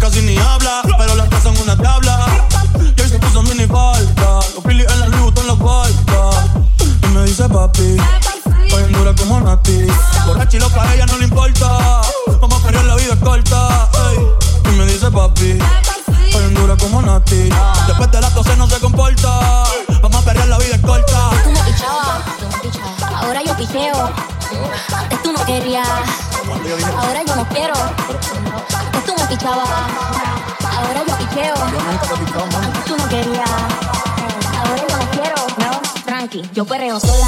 casi ni habla, pero la tres son una tabla. Y hoy se puso mini falta, los pili en la luz, en los falta. Y me dice papi, hoy en dura como Nati. Borracha y loca, a ella no le importa. Vamos a perder la vida corta. Y me dice papi, hoy en dura como Nati. Después de las 12 no se comporta. Vamos a perder la vida corta. Tú no ahora yo picheo. Antes tú no querías, ahora yo no quiero pichaba, ahora yo picheo. Tú no querías, ahora yo no quiero. No, tranqui, yo perreo sola.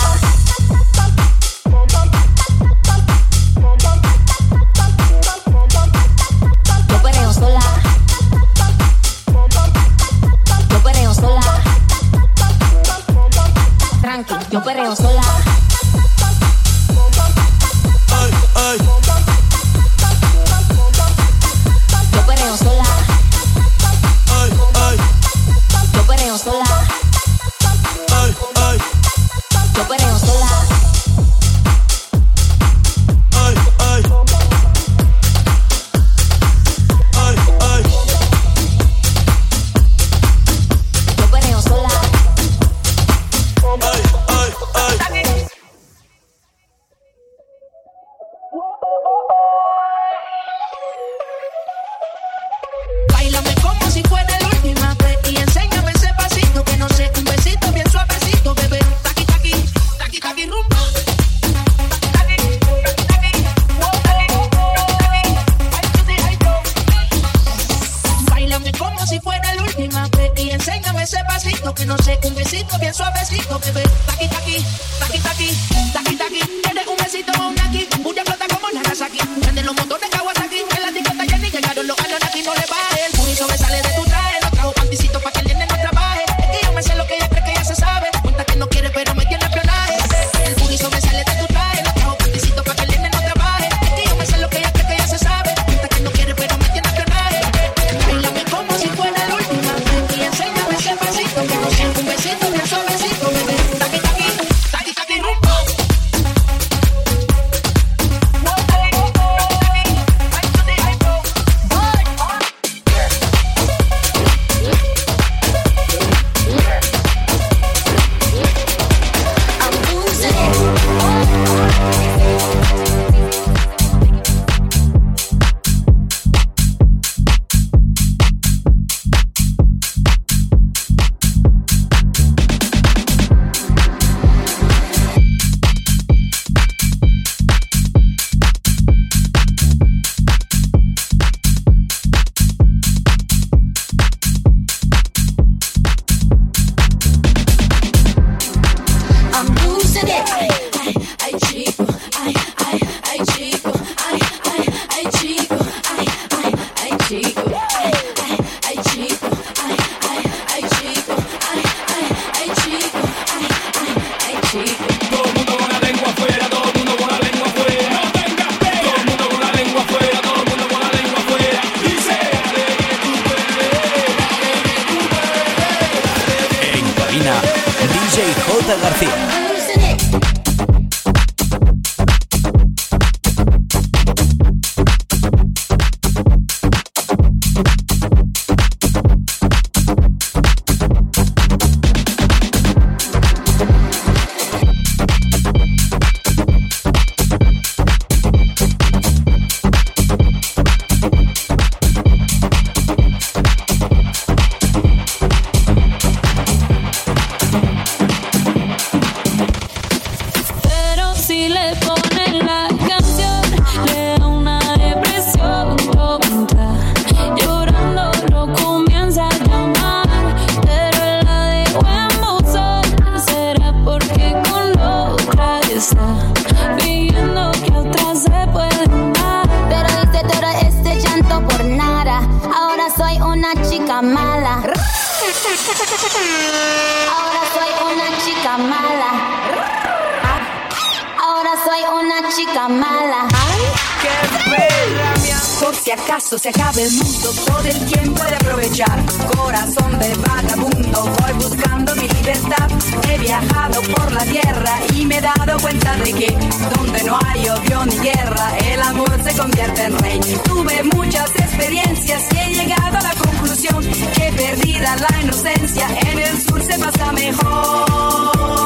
se convierta en rey. Tuve muchas experiencias y he llegado a la conclusión que perdida la inocencia, en el sur se pasa mejor.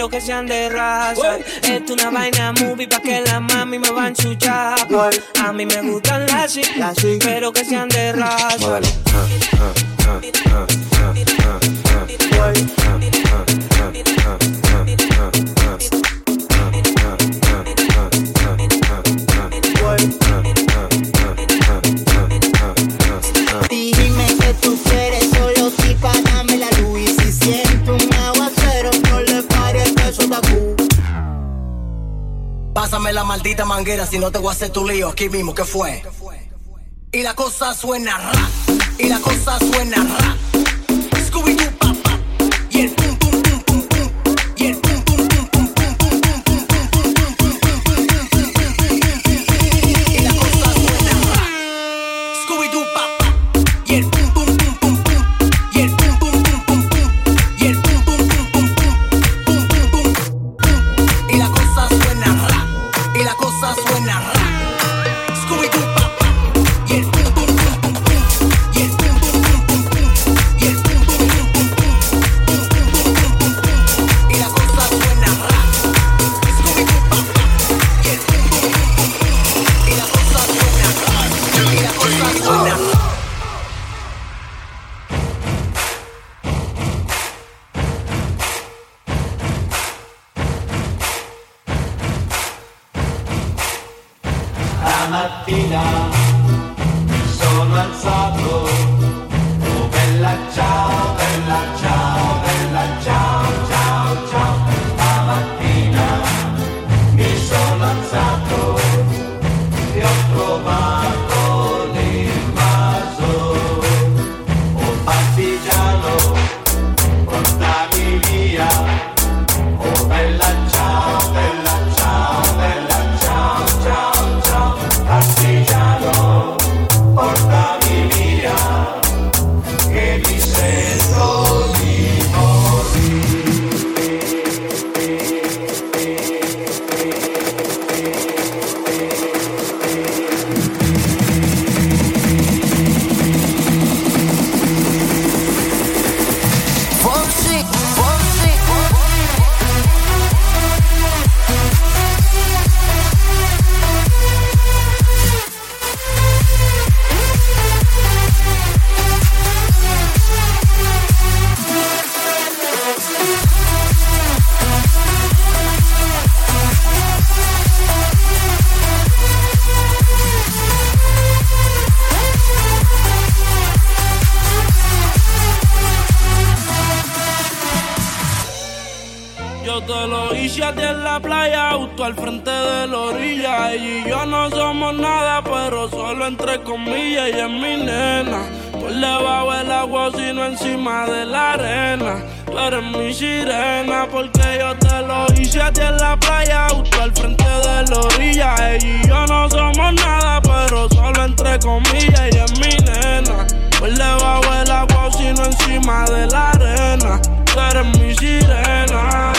quiero que sean de raza. Esto una vaina movie pa' que la mami me va en su chapa. A mí me gustan las chicas, pero que sean de raza. si no te voy a hacer tu lío aquí mismo, ¿qué fue? Y la cosa suena rap, y la cosa suena rap. Te lo hice a ti en la playa, justo al frente de la orilla. Ella y yo no somos nada, pero solo entre comillas, ella es mi nena. Por debajo el agua, sino encima de la arena. Tú eres mi sirena, porque yo te lo hice a ti en la playa, justo al frente de la orilla. Ella y yo no somos nada, pero solo entre comillas, ella es mi nena. Por debajo el agua, sino encima de la arena. Tú eres mi sirena.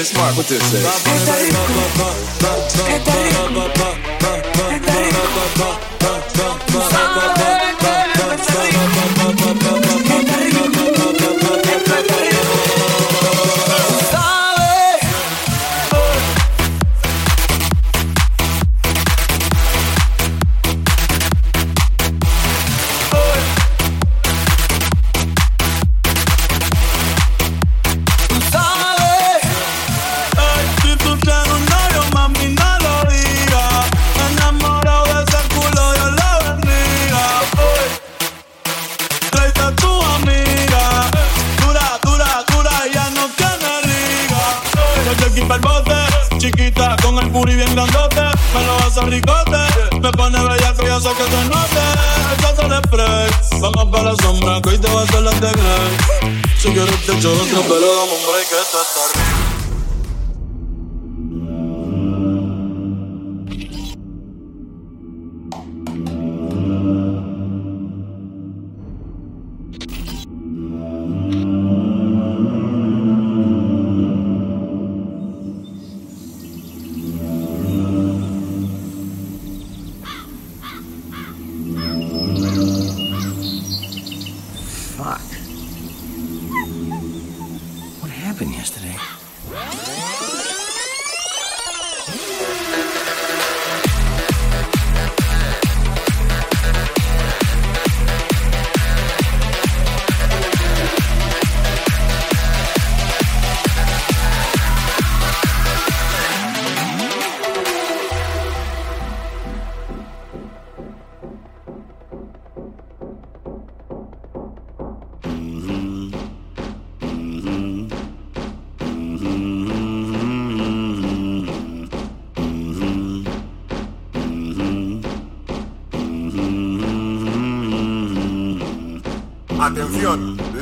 Delicious. Mark, what this is?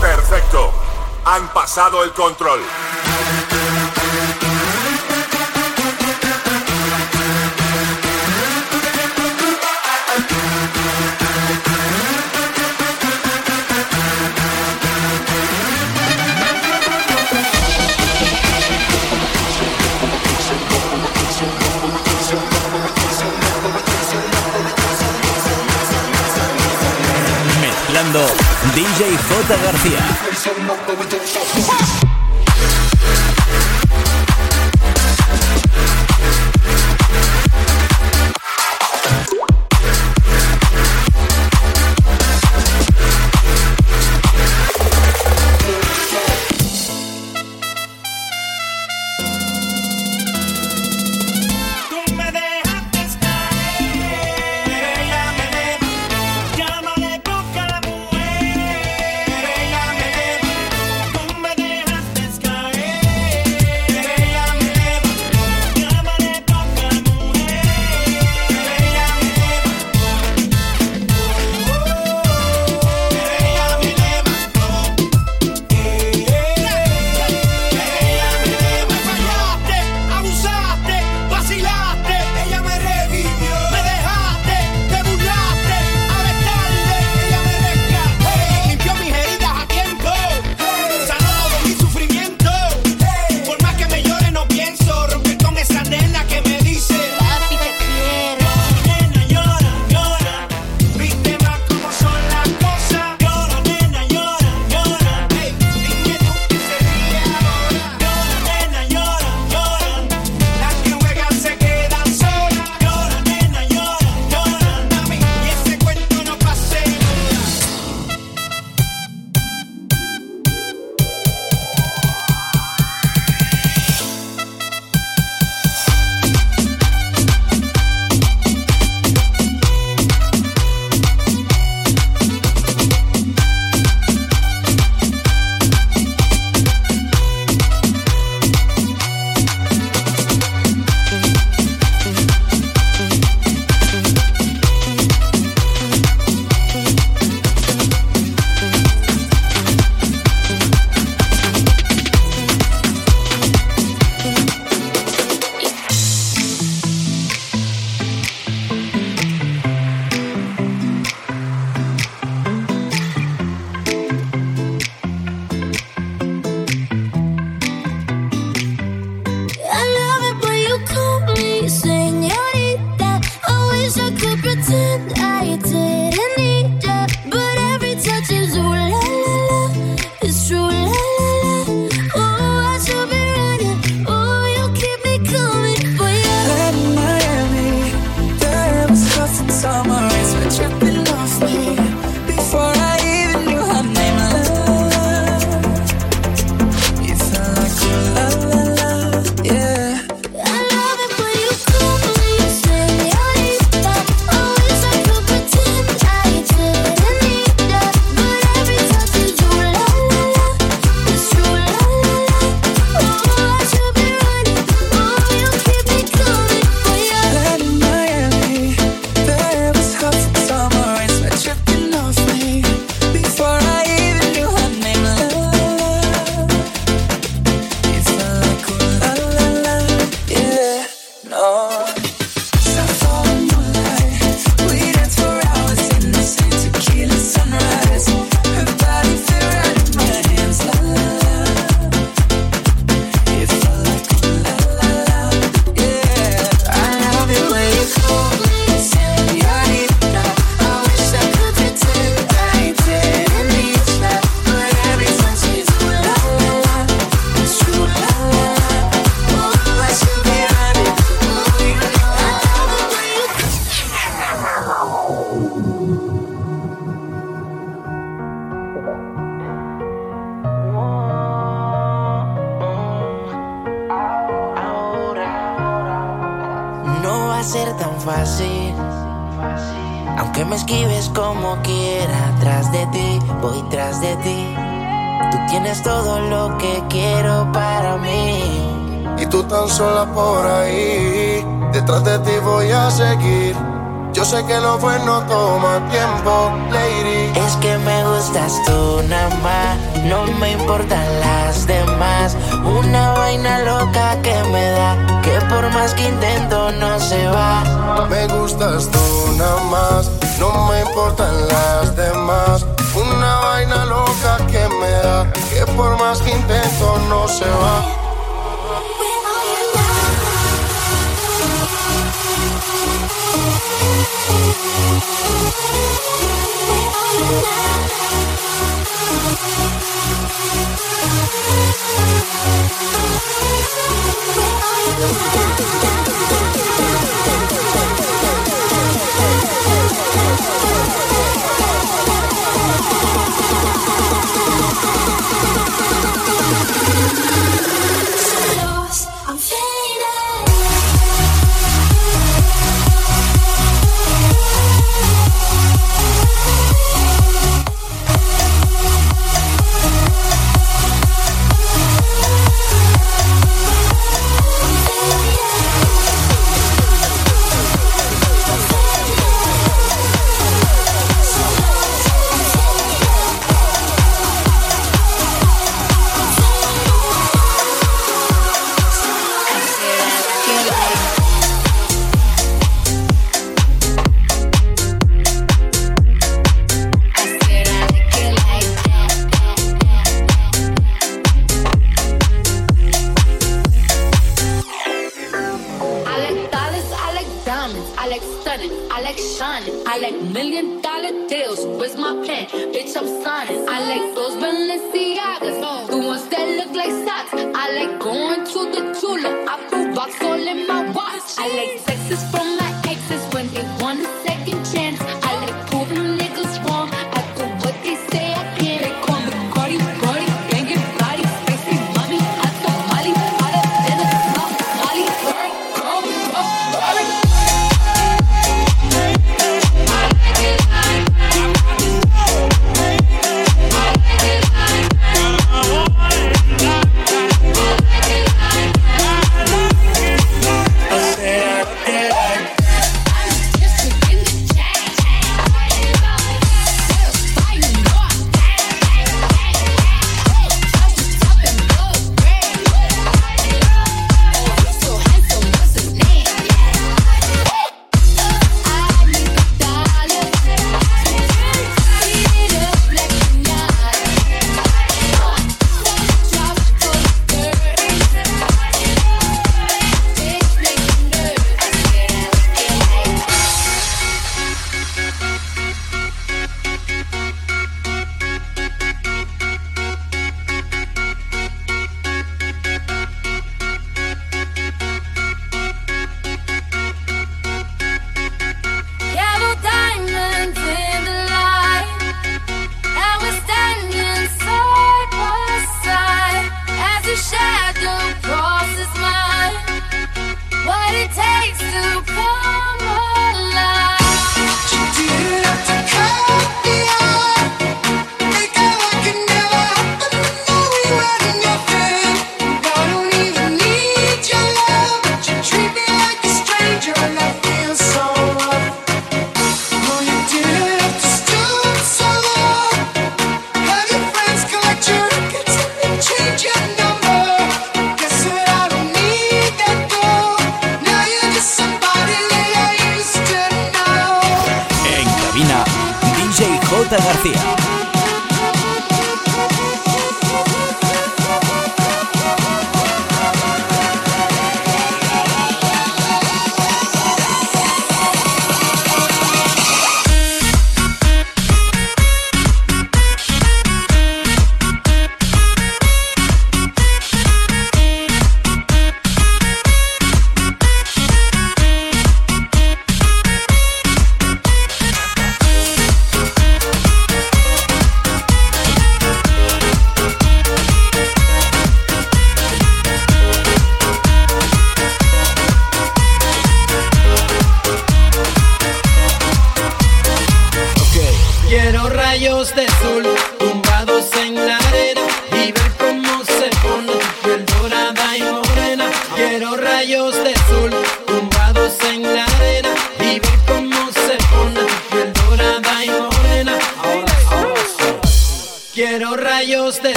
Perfecto. Han pasado el control. J. García.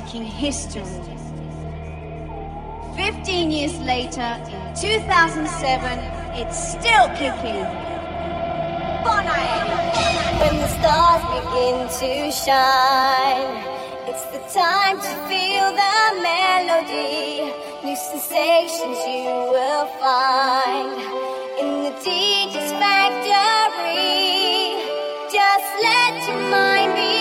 making history. 15 years later, in 2007, it's still kicking. When the stars begin to shine, it's the time to feel the melody. New sensations you will find in the DJ's factory. Just let your mind be.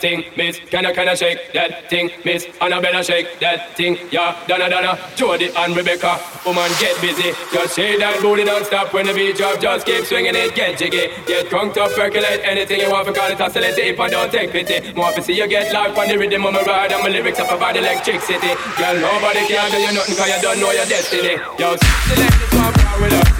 Thing, miss. Can I, can I shake that thing, miss? Annabella, shake that thing, yeah. Donna, Donna, Jody and Rebecca. Woman, get busy. Just shake that booty, don't stop when the beat drop. Just keep swinging it, get jiggy. Get crunked up, percolate anything you want to call it oscillate. If I don't take pity, more to see you get life on the rhythm of my ride. And my lyrics up about electricity. Girl, nobody can do you nothing cause you don't know your destiny. Yo, select this one, with us.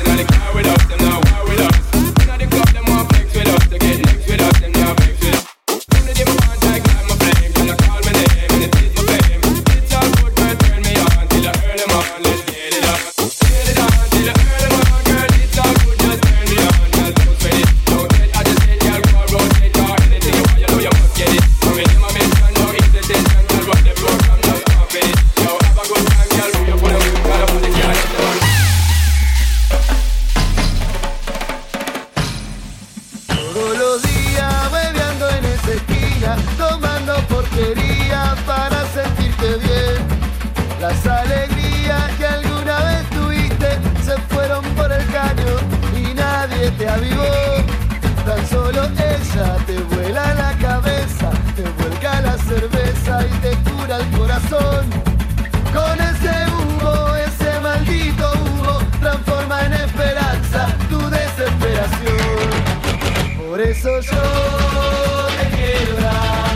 El corazón. Con ese humo, ese maldito humo, transforma en esperanza tu desesperación. Por eso yo te quiero dar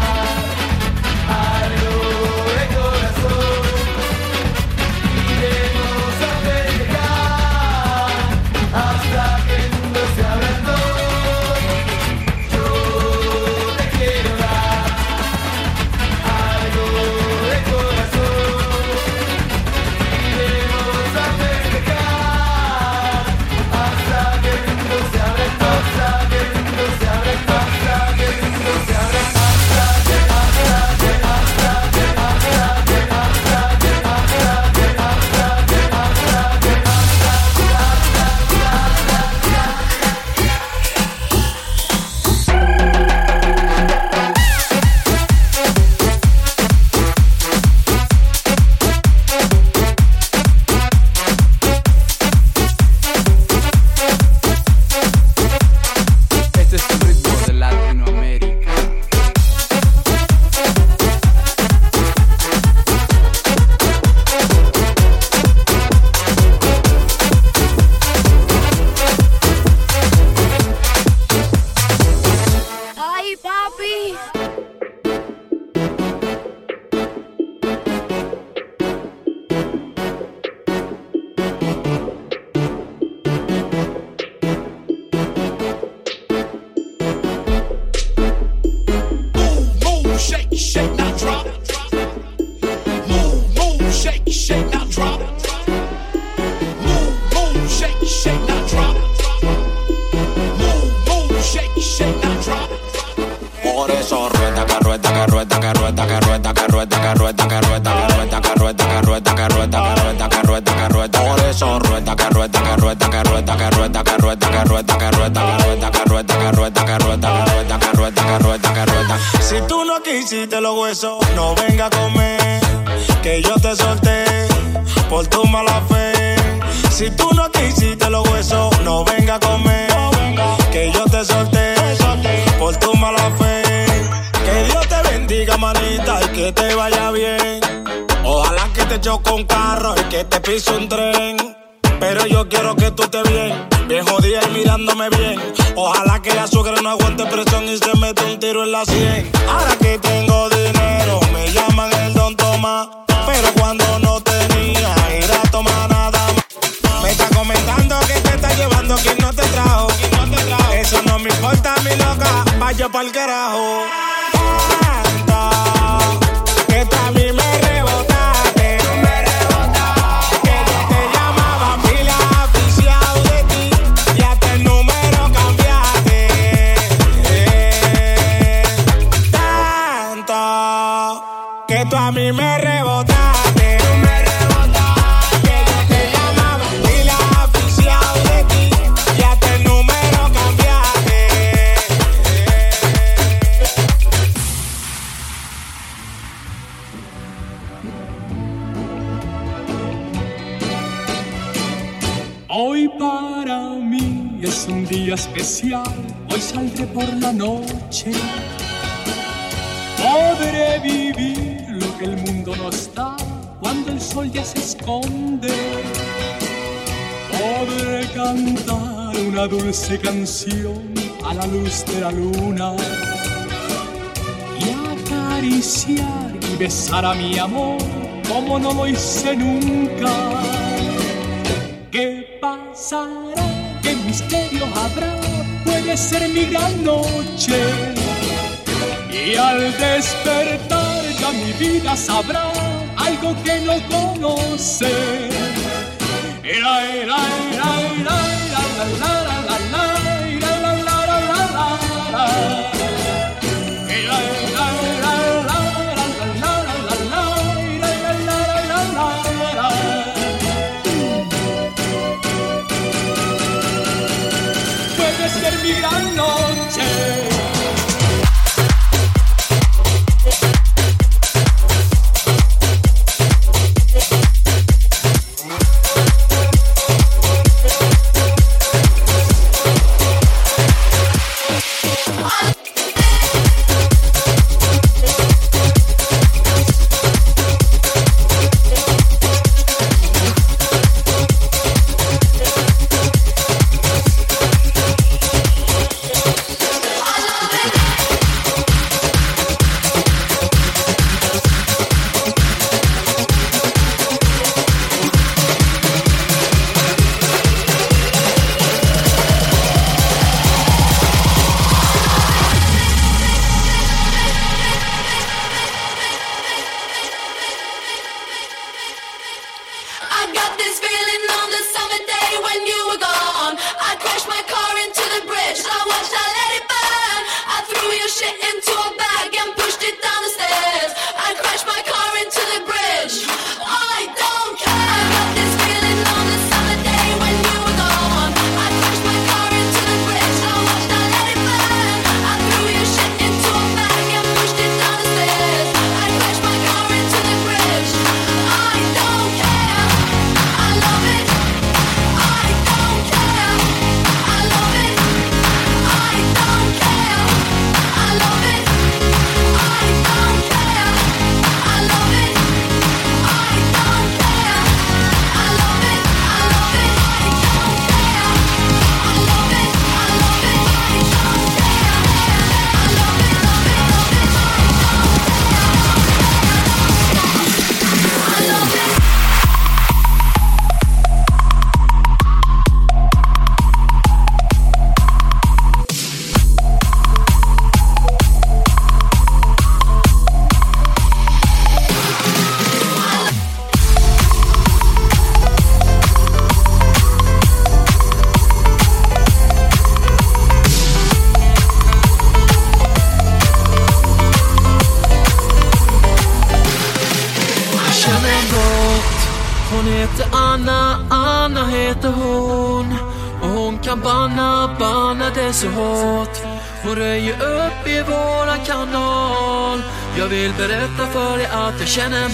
Shana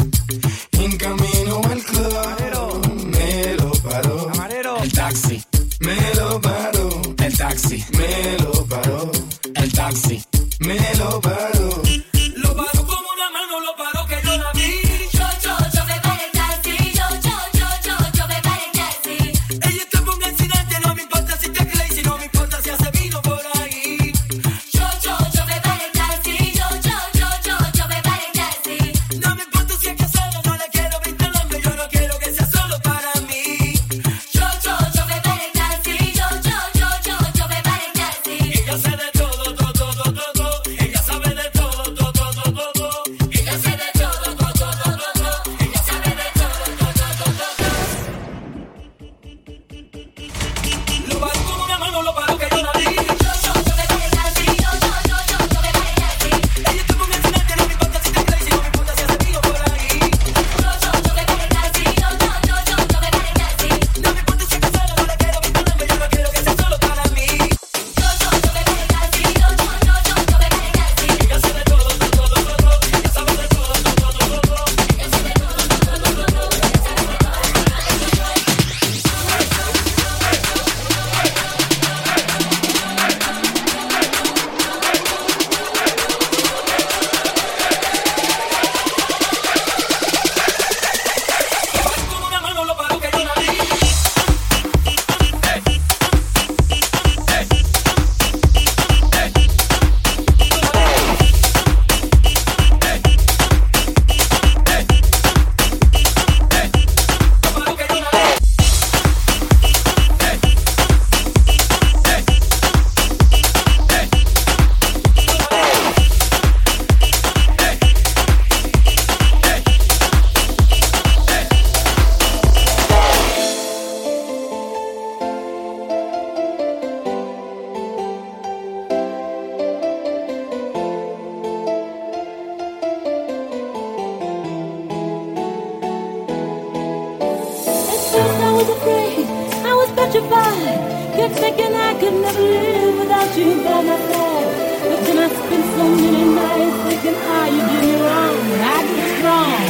live without you by my side. But then I spend so many nights thinking how you did me wrong. And I get strong.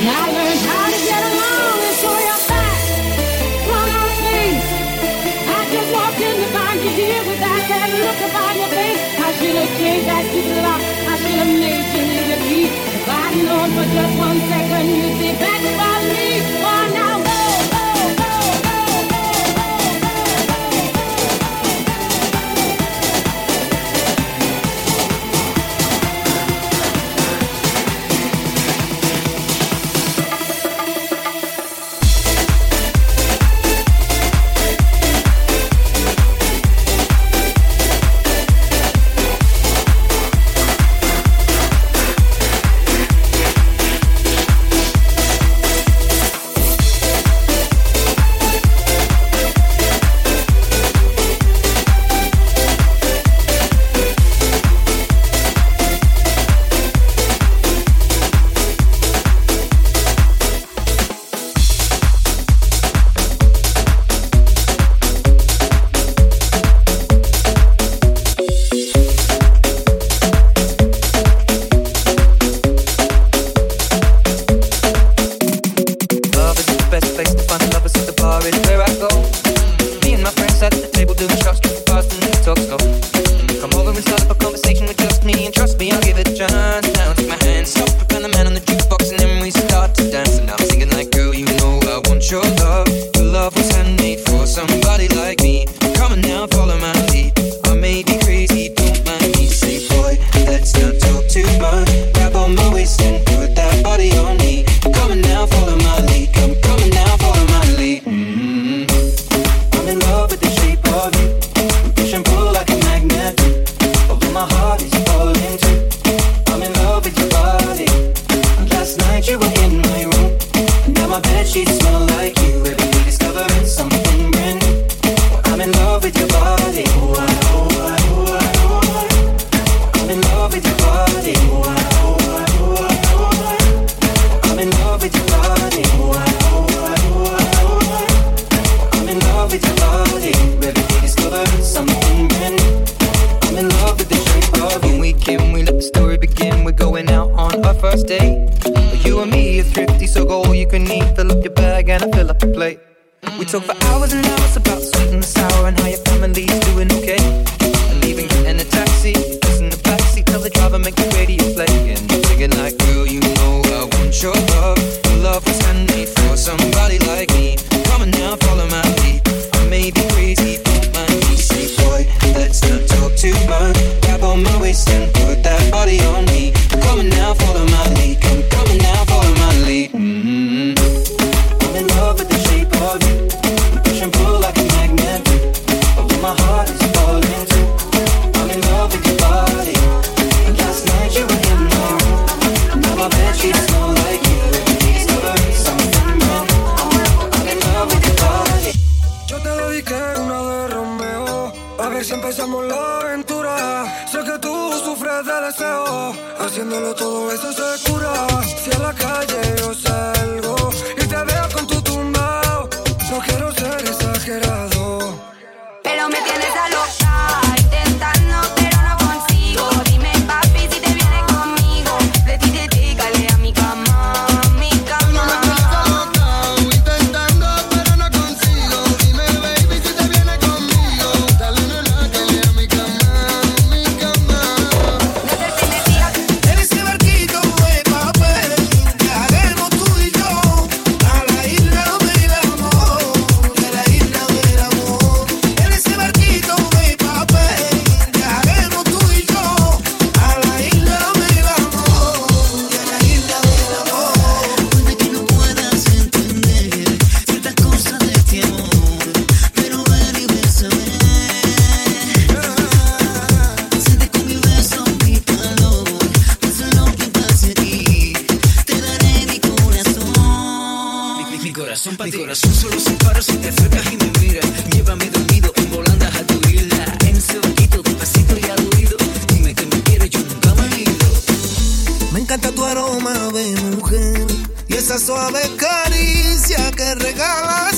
And I learned how to get along and so you're back from my face. I can walk in to find you here without that look upon your face. I should have changed that people I should have made you need a peace. If I'd known for just one paro si te acercas y me miras. Llévame dormido en volandas a tu isla. En sedoquito, despacito y al oído. Dime que me quieres, yo nunca me he. Me encanta tu aroma de mujer y esa suave caricia que regalas.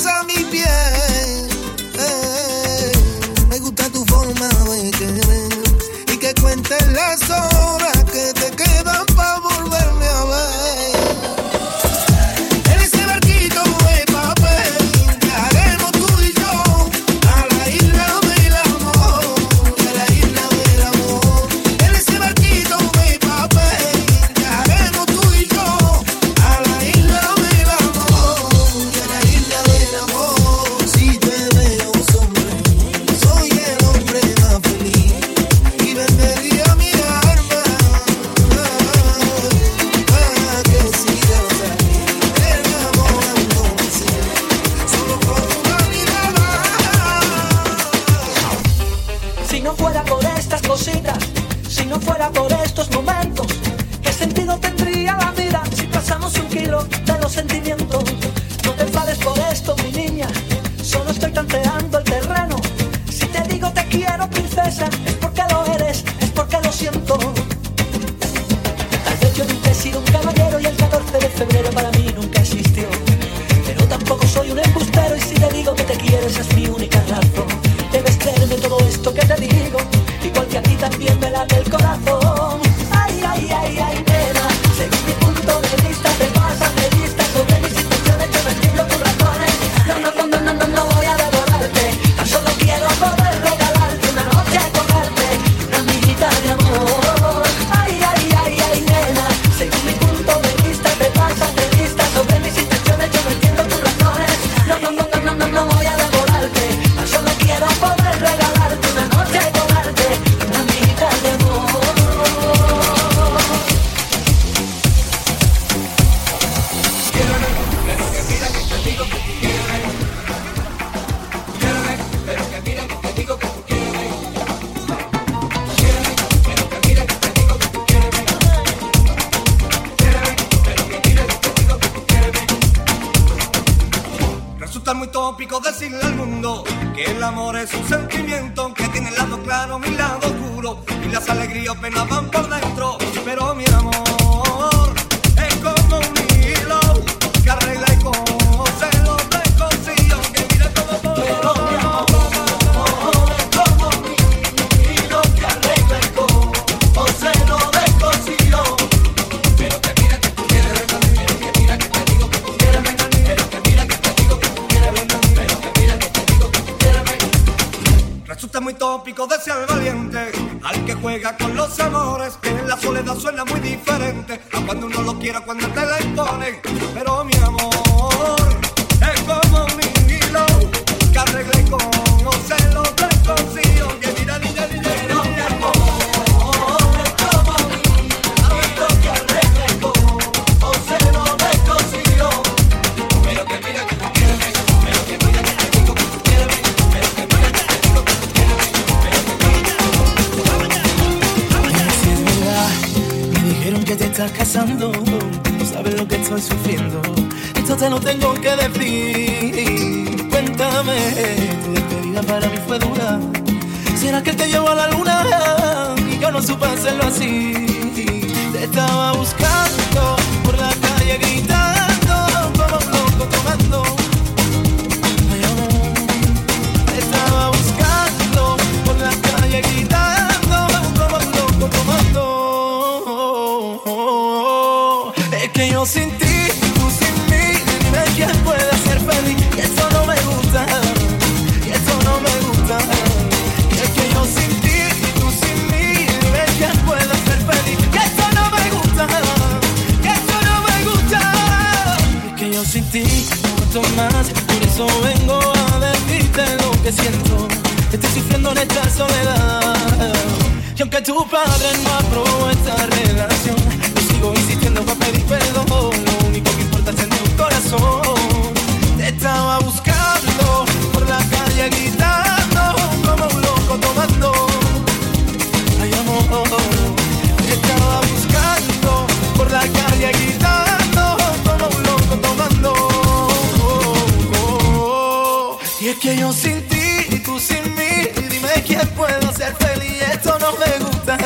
es que yo sin ti y tú sin mí, dime quién puedo ser feliz. Esto no me gusta,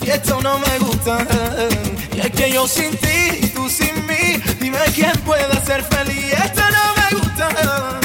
y esto no me gusta. Y es que yo sin ti y tú sin mí, dime quién puede ser feliz. Esto no me gusta.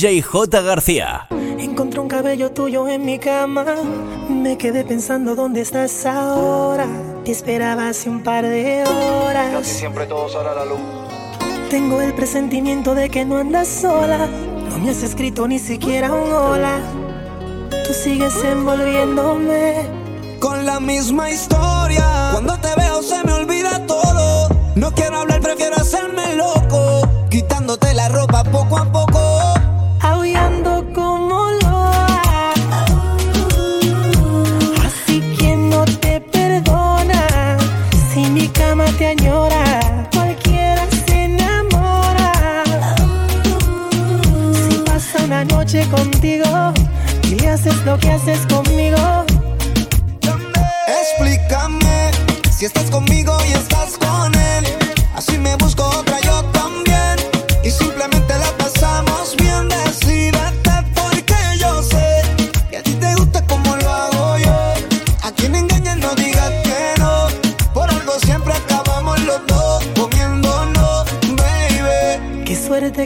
DJ J. García. Encontré un cabello tuyo en mi cama. Me quedé pensando dónde estás ahora. Te esperaba hace un par de horas. Casi siempre todo sale a la luz. Tengo el presentimiento de que no andas sola. No me has escrito ni siquiera un hola. Tú sigues envolviéndome con la misma historia. Cuando te veo se me olvida todo. No quiero hablar, prefiero hacerme loco. Quitándote la ropa poco a poco te añora, cualquiera se enamora. Si pasa una noche contigo y haces lo que haces conmigo, explícame si estás conmigo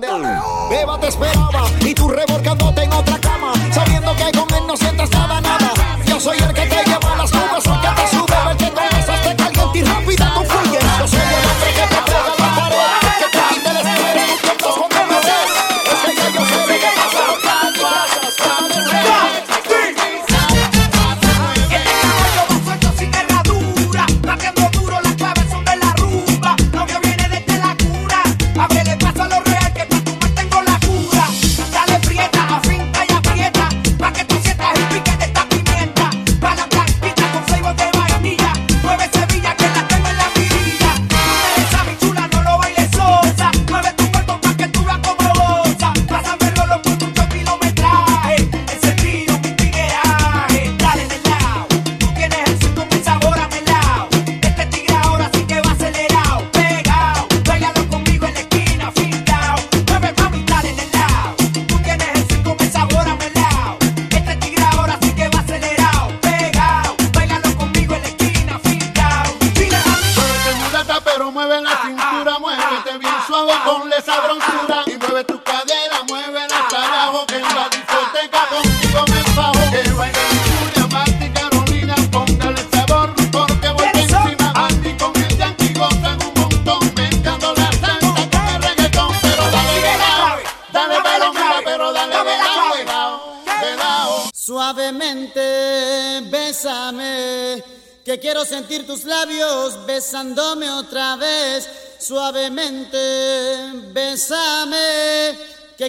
Beba te esperaba y tú revolcándote en otra cama, sabiendo que con no sientas nada, nada. Yo soy el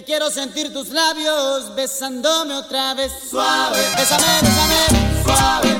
quiero sentir tus labios besándome otra vez. Suave, bésame, bésame, suave.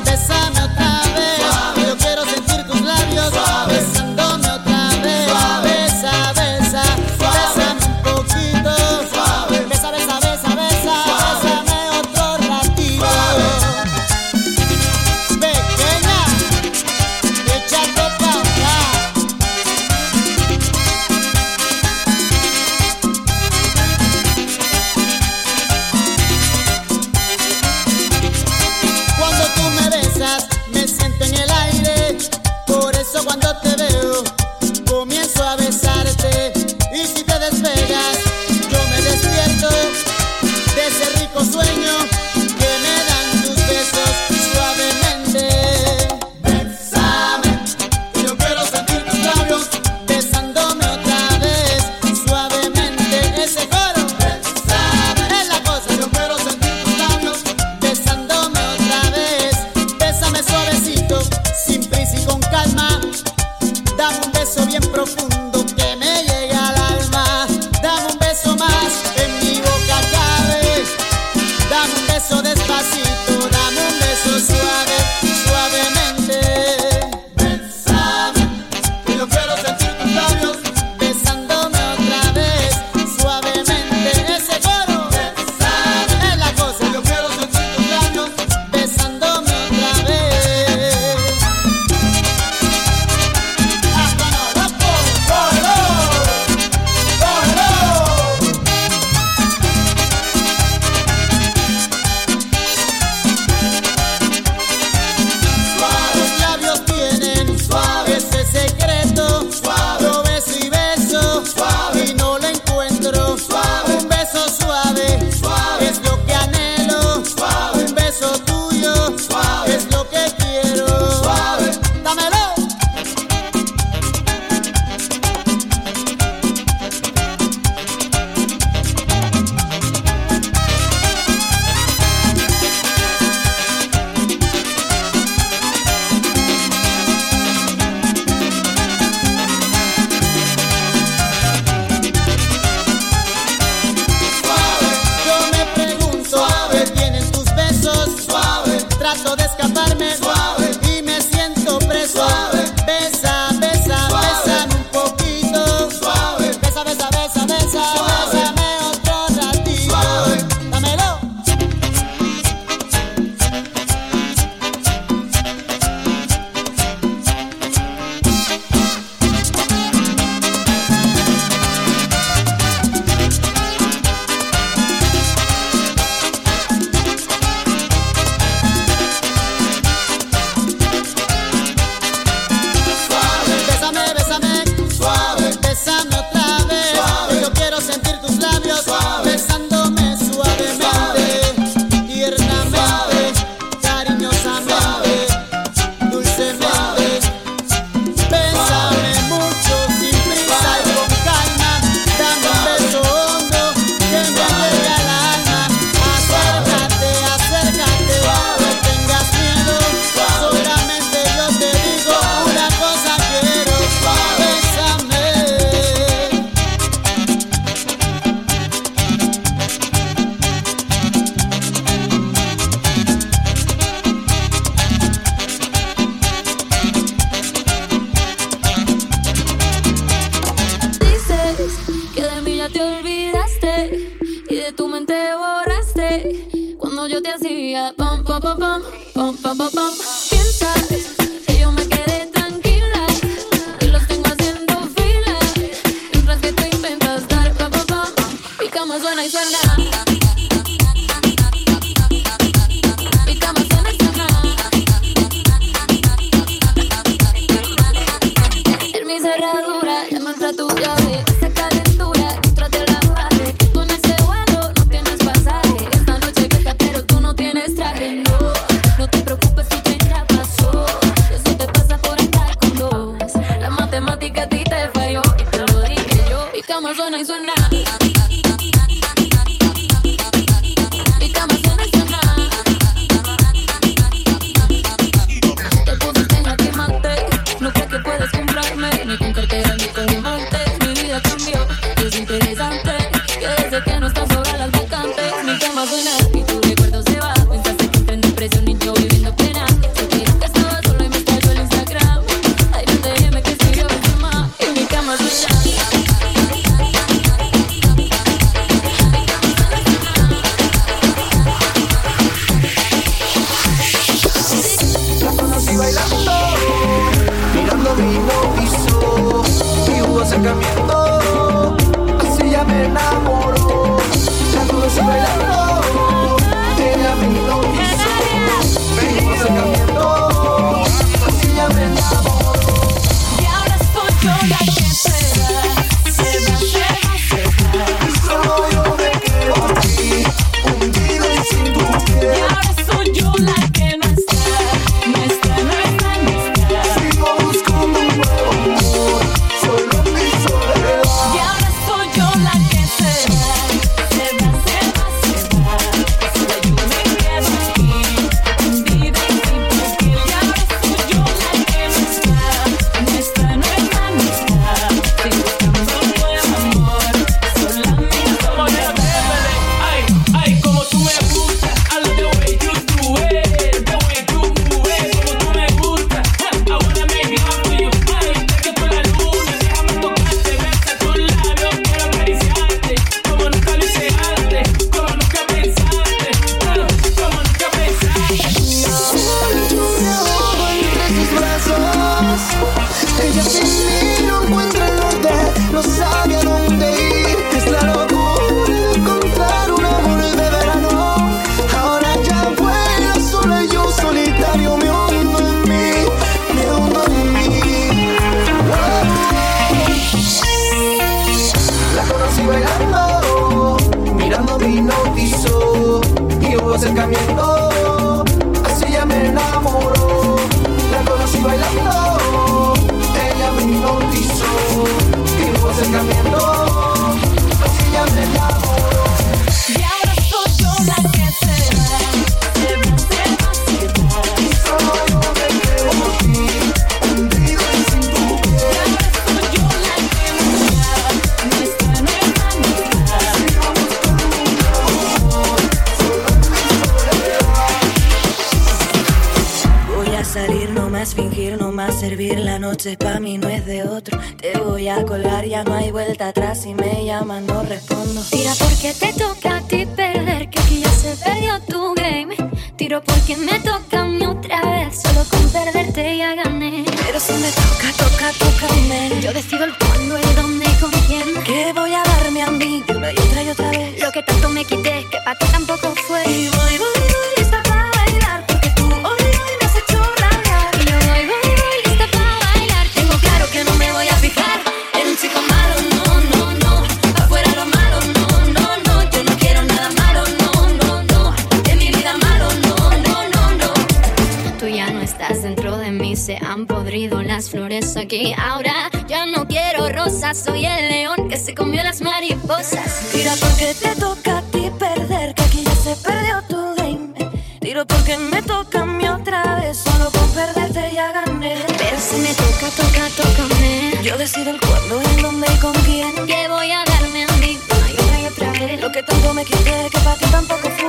noche pa' mí no es de otro. Te voy a colgar, ya no hay vuelta atrás. Si me llaman, no respondo. Tira porque te toca a ti perder, que aquí ya se perdió tu game. Tiro porque me toca a mí otra vez. Solo con perderte ya gané. Pero si me toca, toca, toca, men. Yo decido el cuándo, el dónde y con quién. Que voy a darme a mí, y una y otra y otra vez. Lo que tanto me quité, que pa' ti tampoco fue. Y voy ahora ya no quiero rosas. Soy el león que se comió las mariposas. Tira porque te toca a ti perder, que aquí ya se perdió tu game. Tiro porque me toca a mí otra vez, solo con perderte ya gané. Pero si me toca, toca, tócame. Yo decido el cuándo, el dónde y con quién. Que voy a darme a mí una y otra y vez. Lo que tanto me quité, que para ti tampoco fue.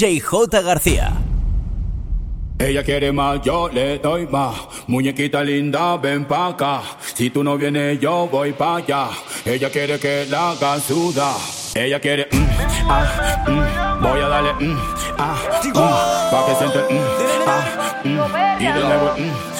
JJ García. Ella quiere más, yo le doy más. Muñequita linda, ven pa' acá. Si tú no vienes, yo voy pa' allá. Ella quiere que la haga suda. Ella quiere, mm, ah, mm. voy a darle, mm, ah, mm. pa' que siente, mm, ah, mm. y de nuevo, mm,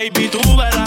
baby, tú verás.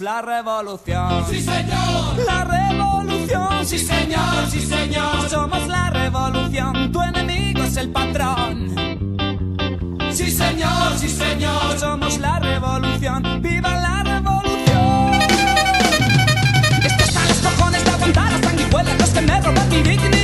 La revolución. Sí, señor. La revolución. Sí, señor, sí, señor. Somos la revolución. Tu enemigo es el patrón. Sí, señor, sí, señor. Somos la revolución. ¡Viva la revolución! Esto está los cojones de aguantar las sanguijuelas que me roban mi dignidad.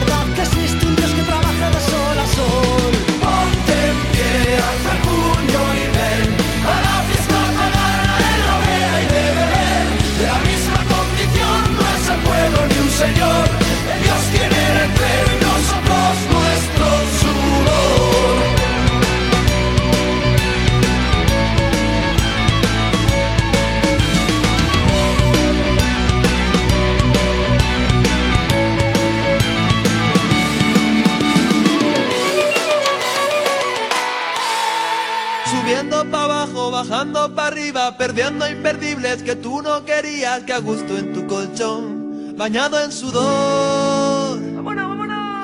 Verdad que perdiendo imperdibles que tú no querías, que a gusto en tu colchón, bañado en sudor.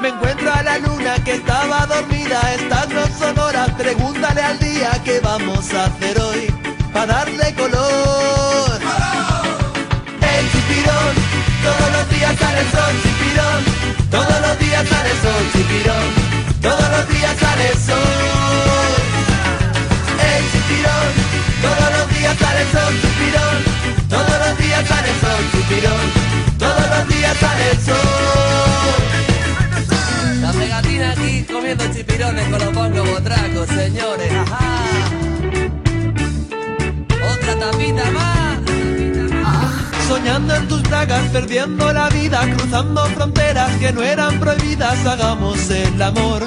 Me encuentro a la luna que estaba dormida, estas no son horas, pregúntale al día qué vamos a hacer hoy, para darle color. El chipirón, todos los días sale el sol, chipirón, todos los días sale el sol, chipirón, todos los días sale el sol. El chipirón, sale el sol, chipirón, todos los días sale el sol, chipirón, todos los días sale el sol. La pegatina aquí comiendo chipirones con los bongos botracos, señores. Ajá. Otra tapita más. Soñando en tus bragas, perdiendo la vida, cruzando fronteras que no eran prohibidas, hagamos el amor,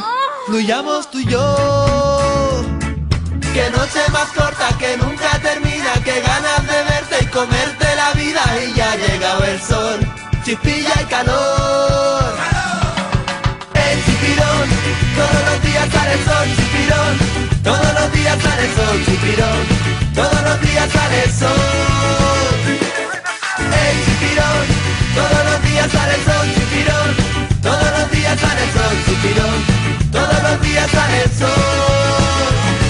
fluyamos tú y yo. Que noche más corta, que nunca termina, que ganas de verte y comerte la vida y ya ha llegado el sol, chispilla y calor. El chipirón, todos los días sale el sol, chipirón, todos los días sale el sol, chipirón, todos los días sale el sol. Ey, chipirón, todos los días sale el sol, chipirón, todos los días sale el sol, chipirón, todos los días sale el sol.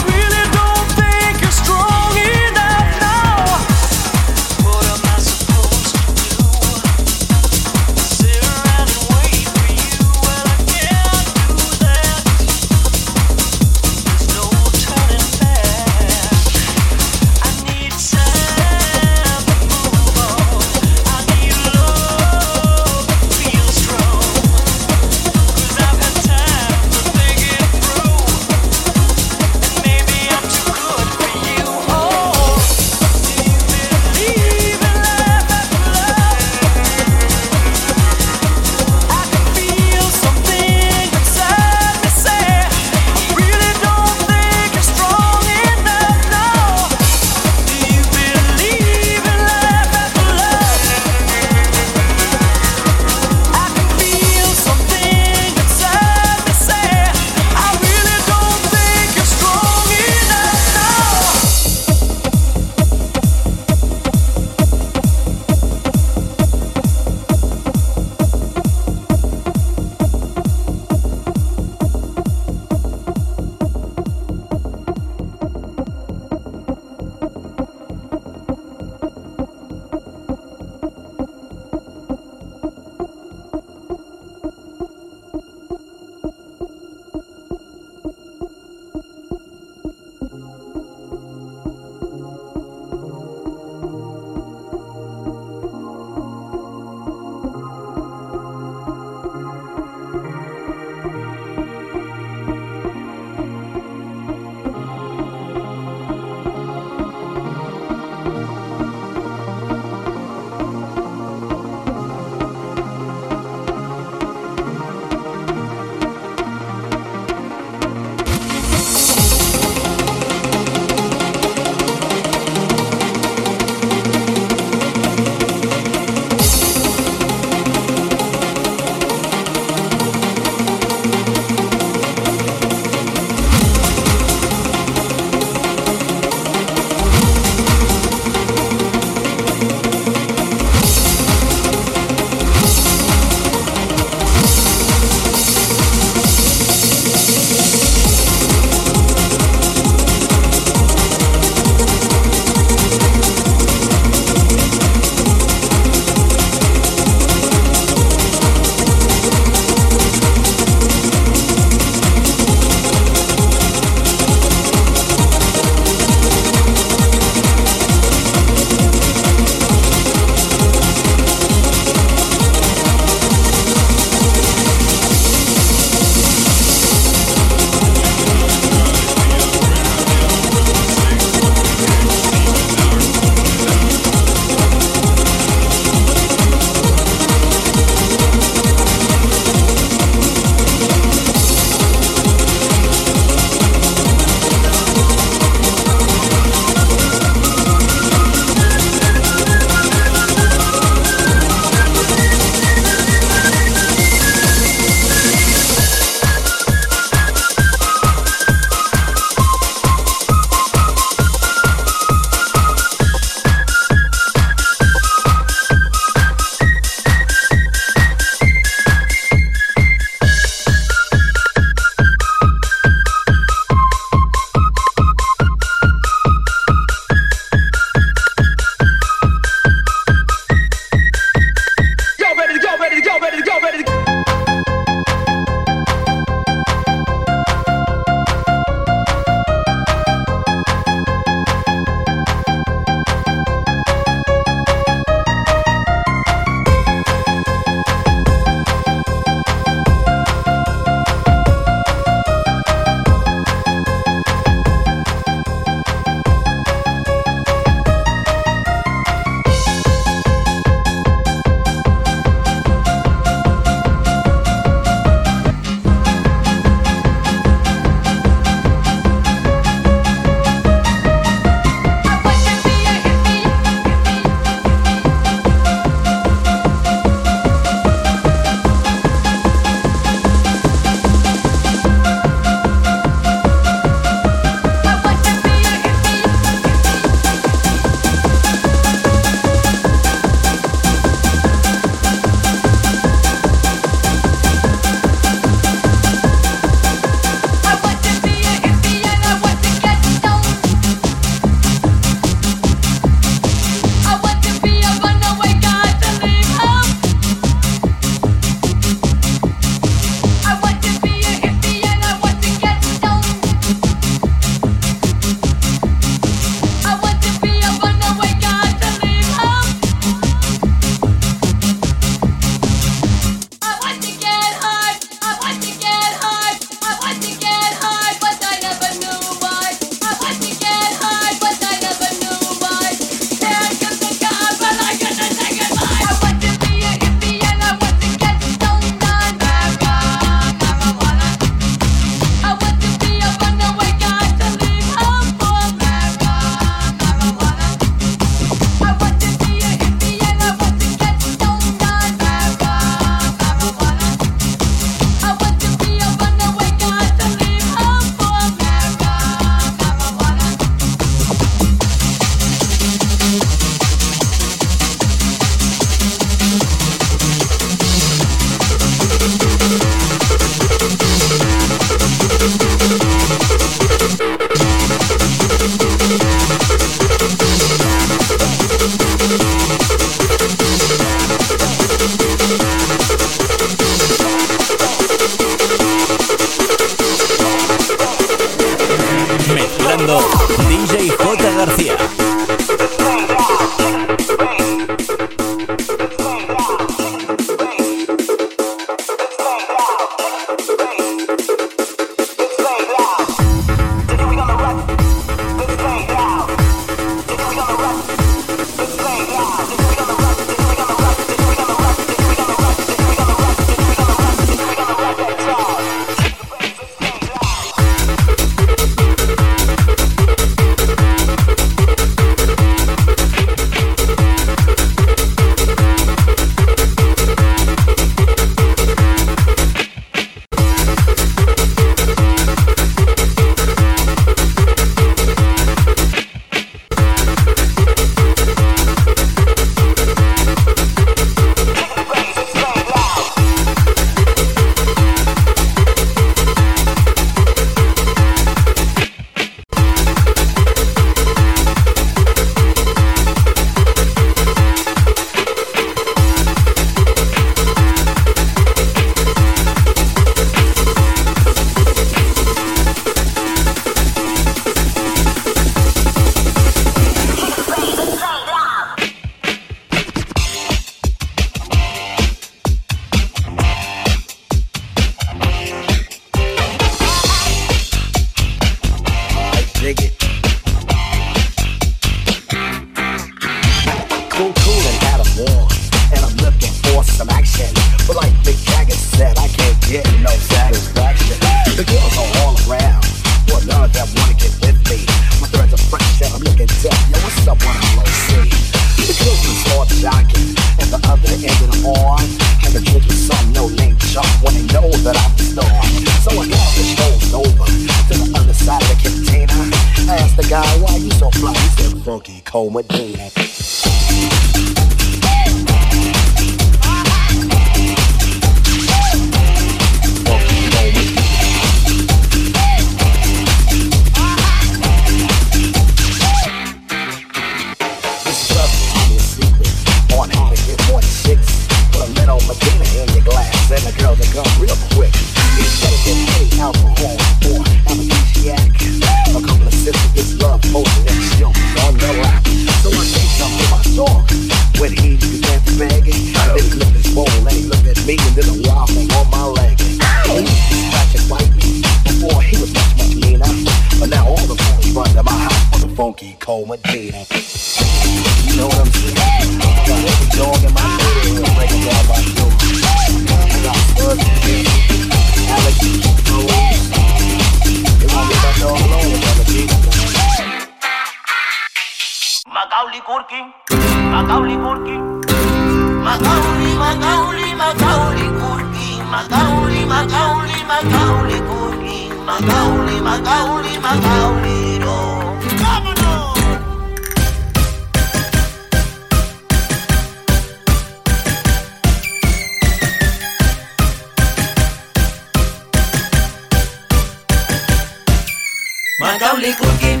Ma caulikulkim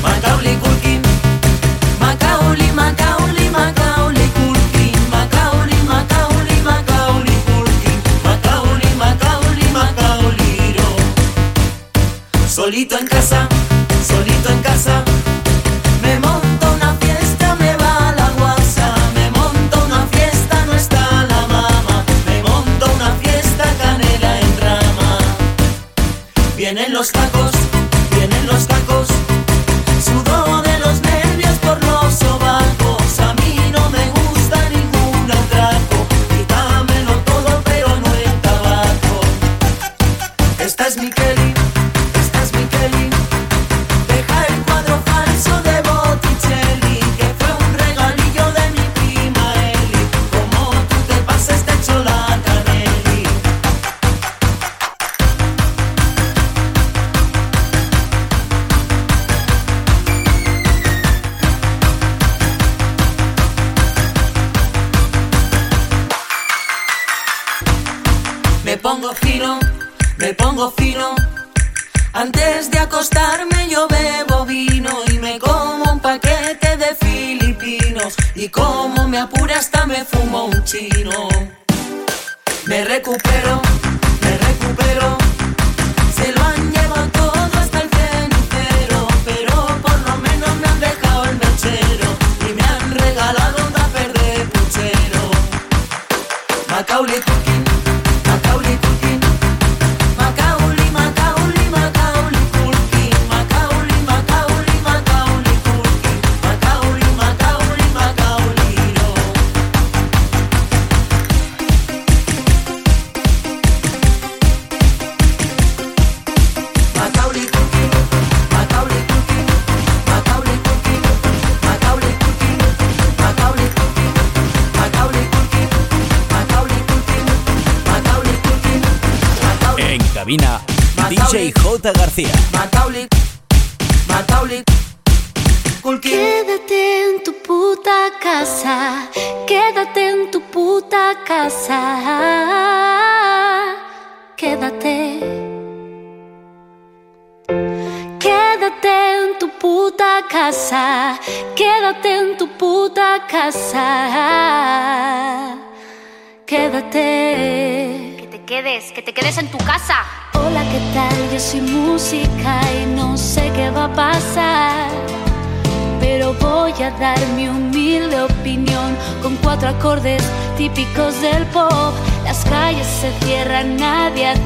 Ma caulikulkim Ma caulik Ma caulik Ma caulikulkim Ma caulik Ma caulik Ma Solito en casa Solito en casa.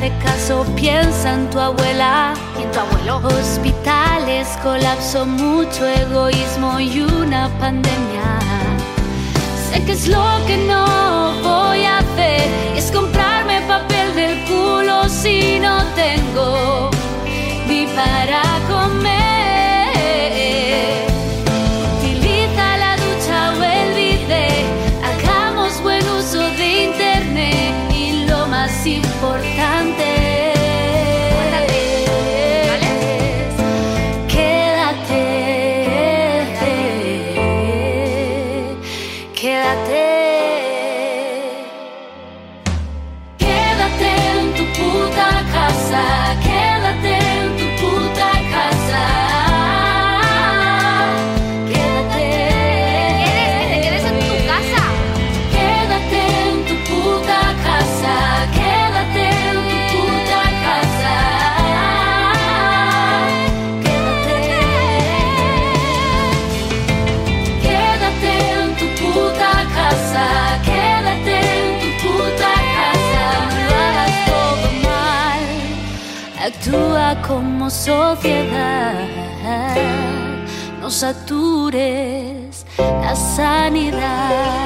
hace caso, piensa en tu abuela. Y en tu abuelo. Hospitales, colapso, mucho egoísmo y una pandemia. Sé que es lo que no voy a hacer, es comprarme papel del culo si no tengo ni para comer. Como sociedad. No satures la sanidad.